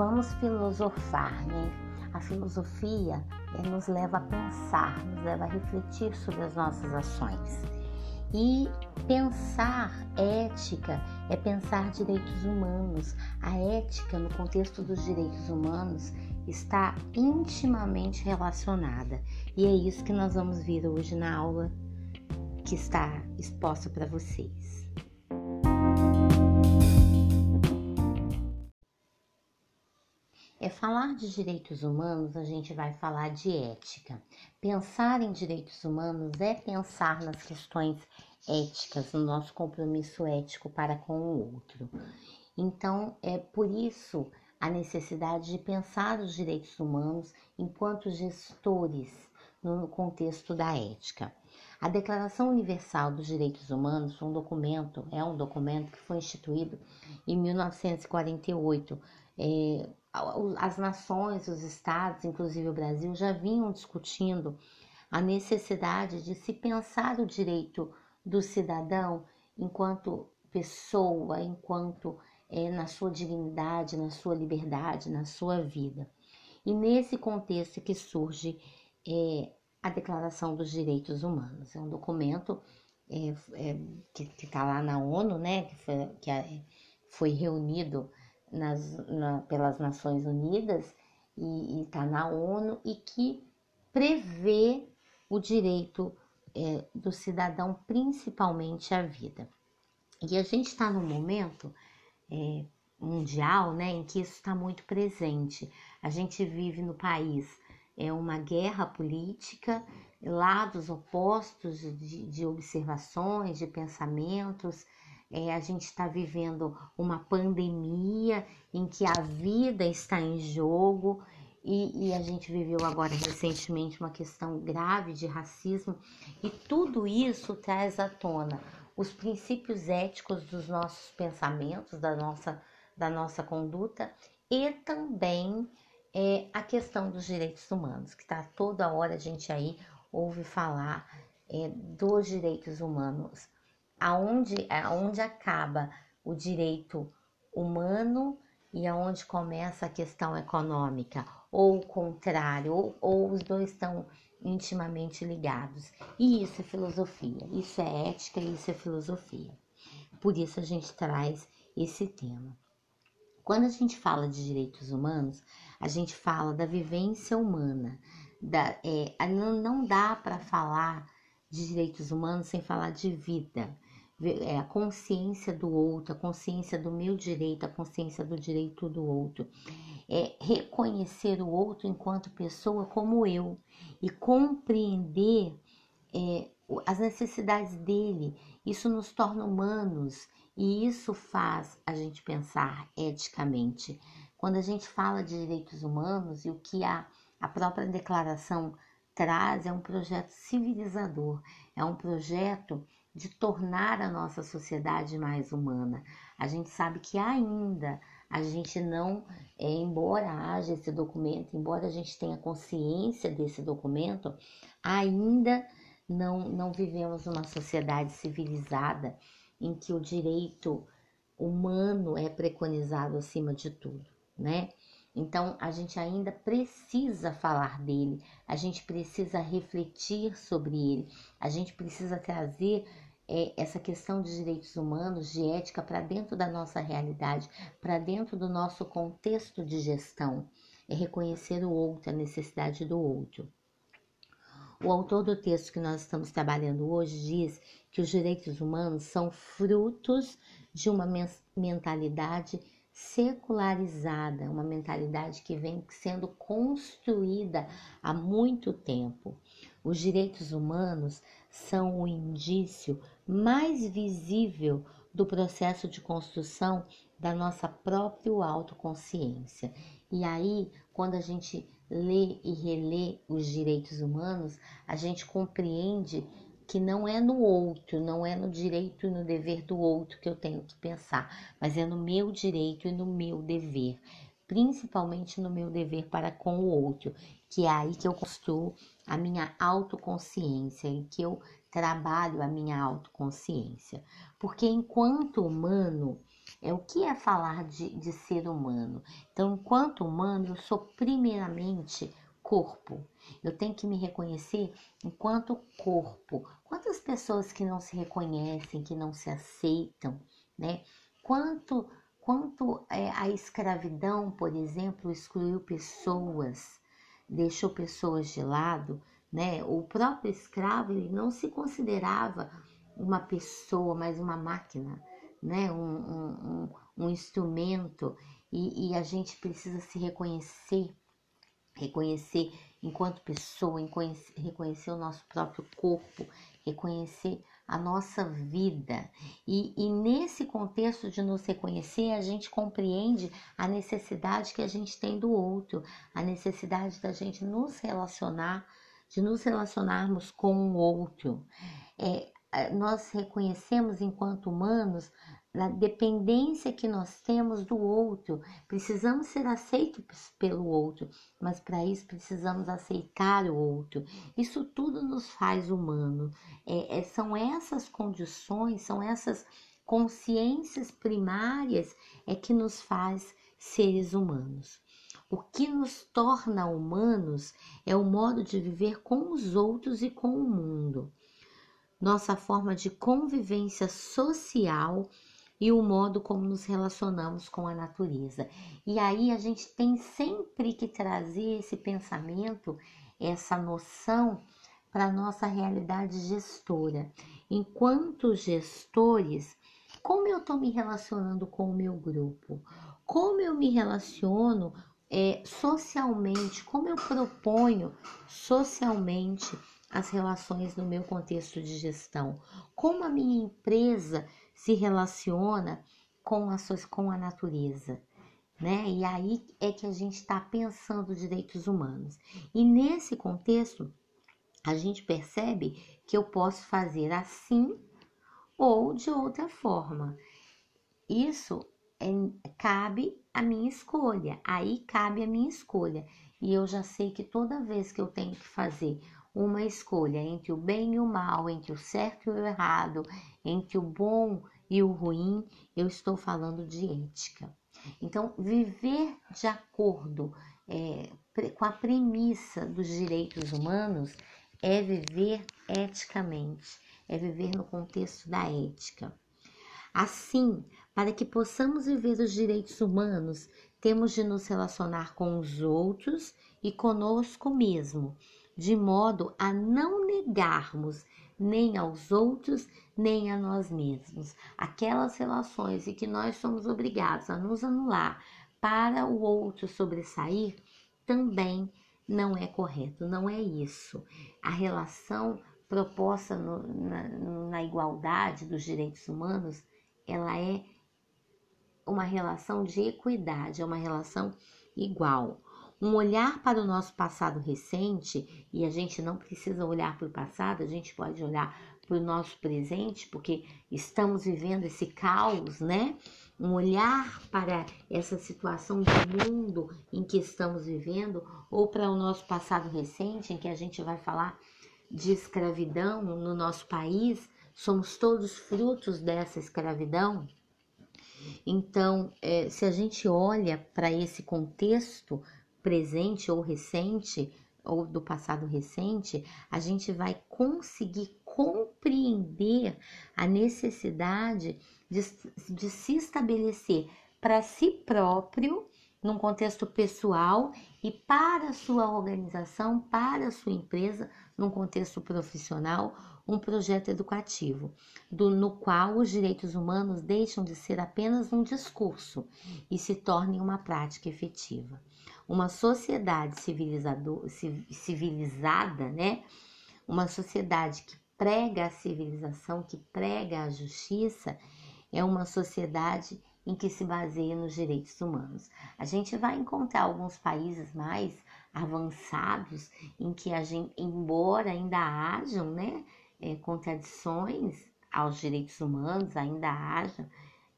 vamos filosofar, né? A filosofia nos leva a pensar, nos leva a refletir sobre as nossas ações. E pensar ética é pensar direitos humanos. A ética, no contexto dos direitos humanos, está intimamente relacionada. E é isso que nós vamos ver hoje na aula que está exposta para vocês. Falar de direitos humanos, a gente vai falar de ética. Pensar em direitos humanos é pensar nas questões éticas, no nosso compromisso ético para com o outro. Então, é por isso a necessidade de pensar os direitos humanos enquanto gestores no contexto da ética. A Declaração Universal dos Direitos Humanos, um documento, é um documento que foi instituído em 1948. É, as nações, os estados, inclusive o Brasil, já vinham discutindo a necessidade de se pensar o direito do cidadão enquanto pessoa, enquanto é, na sua dignidade, na sua liberdade, na sua vida. E nesse contexto que surge é, a Declaração dos Direitos Humanos. É um documento é, é, que está lá na ONU, né, que foi, que é, foi reunido nas, na, pelas Nações Unidas e está na ONU e que prevê o direito é, do cidadão, principalmente à vida. E a gente está num momento é, mundial, né, em que isso está muito presente. A gente vive no país é uma guerra política, lados opostos de, de observações, de pensamentos. É, a gente está vivendo uma pandemia em que a vida está em jogo e, e, a gente viveu agora recentemente uma questão grave de racismo e tudo isso traz à tona os princípios éticos dos nossos pensamentos, da nossa, da nossa conduta e também é, a questão dos direitos humanos, que está toda hora a gente aí ouve falar é, dos direitos humanos, aonde, aonde acaba o direito humano e aonde começa a questão econômica, ou o contrário, ou, ou os dois estão intimamente ligados. E isso é filosofia, isso é ética, isso é filosofia. Por isso a gente traz esse tema. Quando a gente fala de direitos humanos, a gente fala da vivência humana. Da, é, não dá para falar de direitos humanos sem falar de vida. É, a consciência do outro, a consciência do meu direito, a consciência do direito do outro. É reconhecer o outro enquanto pessoa como eu e compreender é, as necessidades dele. Isso nos torna humanos e isso faz a gente pensar eticamente. Quando a gente fala de direitos humanos e o que a, a própria declaração traz é um projeto civilizador, é um projeto de tornar a nossa sociedade mais humana. A gente sabe que ainda a gente não, é, embora haja esse documento, embora a gente tenha consciência desse documento, ainda não, não vivemos uma sociedade civilizada em que o direito humano é preconizado acima de tudo, né? Então a gente ainda precisa falar dele, a gente precisa refletir sobre ele, a gente precisa trazer é, essa questão de direitos humanos, de ética, para dentro da nossa realidade, para dentro do nosso contexto de gestão. É reconhecer o outro, a necessidade do outro. O autor do texto que nós estamos trabalhando hoje diz que os direitos humanos são frutos de uma mentalidade secularizada, uma mentalidade que vem sendo construída há muito tempo. Os direitos humanos são o indício mais visível do processo de construção da nossa própria autoconsciência. E aí, quando a gente lê e relê os direitos humanos, a gente compreende que não é no outro, não é no direito e no dever do outro que eu tenho que pensar, mas é no meu direito e no meu dever, principalmente no meu dever para com o outro, que é aí que eu construo a minha autoconsciência e que eu trabalho a minha autoconsciência. Porque enquanto humano, é o que é falar de, de ser humano? Então, enquanto humano, eu sou primeiramente corpo. Eu tenho que me reconhecer enquanto corpo. Quantas pessoas que não se reconhecem, que não se aceitam, né? Quanto, quanto é, a escravidão, por exemplo, excluiu pessoas, deixou pessoas de lado, né? O próprio escravo ele não se considerava uma pessoa, mas uma máquina, né? um, um, um, um instrumento, e, e a gente precisa se reconhecer reconhecer enquanto pessoa, reconhecer o nosso próprio corpo, reconhecer a nossa vida. E, e, nesse contexto de nos reconhecer, a gente compreende a necessidade que a gente tem do outro, a necessidade da gente nos relacionar, de nos relacionarmos com o outro. É, nós reconhecemos enquanto humanos na dependência que nós temos do outro. Precisamos ser aceitos pelo outro, mas para isso precisamos aceitar o outro. Isso tudo nos faz humano. É, é, são essas condições, são essas consciências primárias é que nos faz seres humanos. O que nos torna humanos é o modo de viver com os outros e com o mundo. Nossa forma de convivência social e o modo como nos relacionamos com a natureza. E aí a gente tem sempre que trazer esse pensamento, essa noção para a nossa realidade gestora. Enquanto gestores, como eu estou me relacionando com o meu grupo? Como eu me relaciono é, socialmente? Como eu proponho socialmente as relações no meu contexto de gestão? Como a minha empresa se relaciona com a, com a natureza. Né? E aí é que a gente está pensando direitos humanos. E nesse contexto, a gente percebe que eu posso fazer assim ou de outra forma. Isso é, cabe a minha escolha. Aí cabe a minha escolha. E eu já sei que toda vez que eu tenho que fazer uma escolha entre o bem e o mal, entre o certo e o errado, entre o bom e o ruim, eu estou falando de ética. Então, viver de acordo é, com a premissa dos direitos humanos é viver eticamente, é viver no contexto da ética. Assim, para que possamos viver os direitos humanos, temos de nos relacionar com os outros e conosco mesmo, de modo a não negarmos nem aos outros, nem a nós mesmos. Aquelas relações em que nós somos obrigados a nos anular para o outro sobressair também não é correto, não é isso. A relação proposta no, na, na igualdade dos direitos humanos, ela é uma relação de equidade, é uma relação igual um olhar para o nosso passado recente, e a gente não precisa olhar para o passado, a gente pode olhar para o nosso presente, porque estamos vivendo esse caos, né? Um olhar para essa situação do mundo em que estamos vivendo, ou para o nosso passado recente, em que a gente vai falar de escravidão no nosso país, somos todos frutos dessa escravidão. Então, é, se a gente olha para esse contexto, presente ou recente, ou do passado recente, a gente vai conseguir compreender a necessidade de, de se estabelecer para si próprio, num contexto pessoal, e para a sua organização, para a sua empresa, num contexto profissional, um projeto educativo, do, no qual os direitos humanos deixam de ser apenas um discurso e se tornem uma prática efetiva. Uma sociedade civilizada, né? Uma sociedade que prega a civilização, que prega a justiça, é uma sociedade em que se baseia nos direitos humanos. A gente vai encontrar alguns países mais avançados em que gente, embora ainda hajam, né, é, contradições aos direitos humanos, ainda haja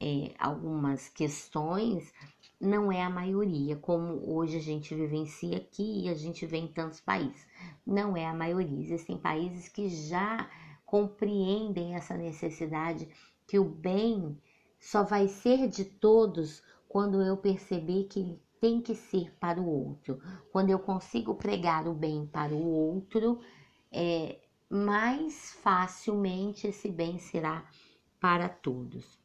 é, algumas questões não é a maioria, como hoje a gente vivencia aqui e a gente vê em tantos países. Não é a maioria. Existem países que já compreendem essa necessidade que o bem só vai ser de todos quando eu perceber que tem que ser para o outro. Quando eu consigo pregar o bem para o outro, é, mais facilmente esse bem será para todos.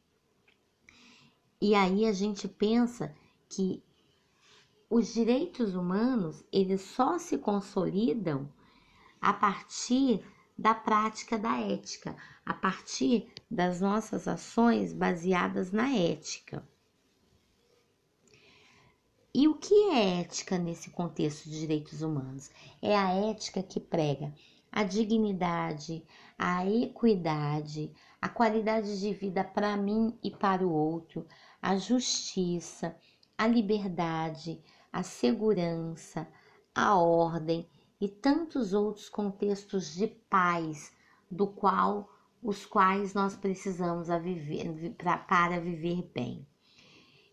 E aí a gente pensa que os direitos humanos, eles só se consolidam a partir da prática da ética, a partir das nossas ações baseadas na ética. E o que é ética nesse contexto de direitos humanos? É a ética que prega a dignidade, a equidade, a qualidade de vida para mim e para o outro, a justiça, a liberdade, a segurança, a ordem e tantos outros contextos de paz do qual os quais nós precisamos viver, pra, para viver bem.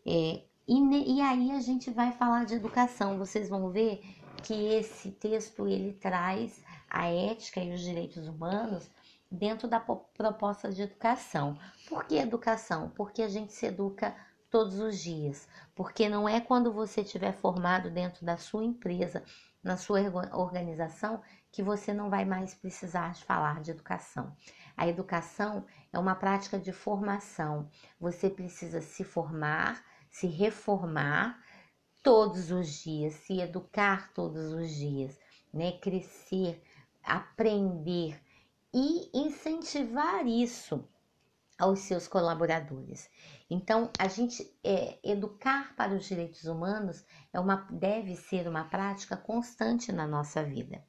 É, e, e aí a gente vai falar de educação. Vocês vão ver que esse texto ele traz a ética e os direitos humanos dentro da proposta de educação. Por que educação? Porque a gente se educa todos os dias. Porque não é quando você estiver formado dentro da sua empresa, na sua organização, que você não vai mais precisar de falar de educação. A educação é uma prática de formação. Você precisa se formar se reformar todos os dias, se educar todos os dias, né? Crescer, aprender e incentivar isso aos seus colaboradores. Então, a gente é, educar para os direitos humanos é uma, deve ser uma prática constante na nossa vida.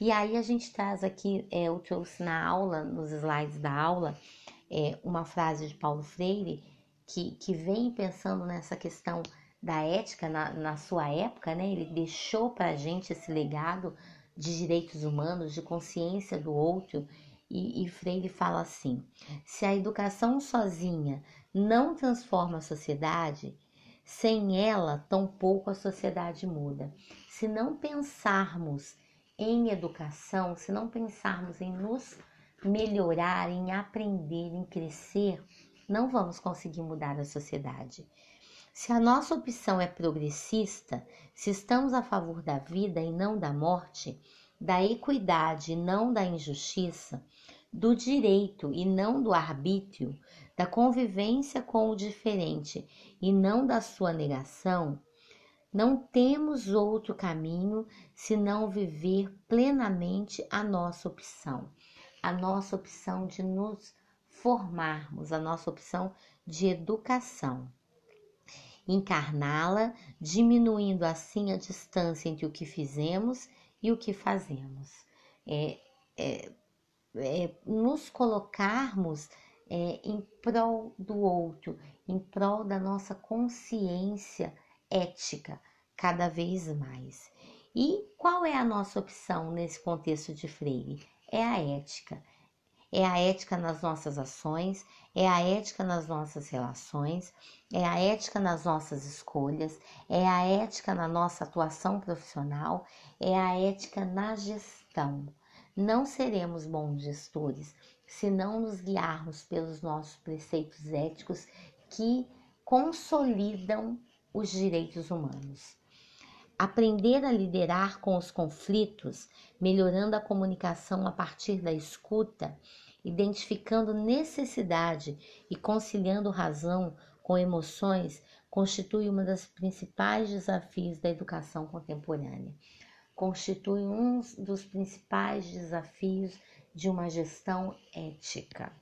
E aí a gente traz aqui, é, eu trouxe na aula, nos slides da aula, é, uma frase de Paulo Freire que, que vem pensando nessa questão da ética na, na sua época, né? Ele deixou para a gente esse legado de direitos humanos, de consciência do outro. E, e Freire fala assim: se a educação sozinha não transforma a sociedade, sem ela, tampouco a sociedade muda. Se não pensarmos em educação, se não pensarmos em nos melhorar, em aprender, em crescer, não vamos conseguir mudar a sociedade. Se a nossa opção é progressista, se estamos a favor da vida e não da morte, da equidade e não da injustiça, do direito e não do arbítrio, da convivência com o diferente e não da sua negação, não temos outro caminho senão viver plenamente a nossa opção, a nossa opção de nos formarmos a nossa opção de educação. Encarná-la, diminuindo assim a distância entre o que fizemos e o que fazemos. É, é, é nos colocarmos é, em prol do outro, em prol da nossa consciência ética cada vez mais. E qual é a nossa opção nesse contexto de Freire? É a ética é a ética nas nossas ações, é a ética nas nossas relações, é a ética nas nossas escolhas, é a ética na nossa atuação profissional, é a ética na gestão. Não seremos bons gestores se não nos guiarmos pelos nossos preceitos éticos que consolidam os direitos humanos. Aprender a liderar com os conflitos, melhorando a comunicação a partir da escuta, identificando necessidade e conciliando razão com emoções, constitui um dos principais desafios da educação contemporânea. Constitui um dos principais desafios de uma gestão ética.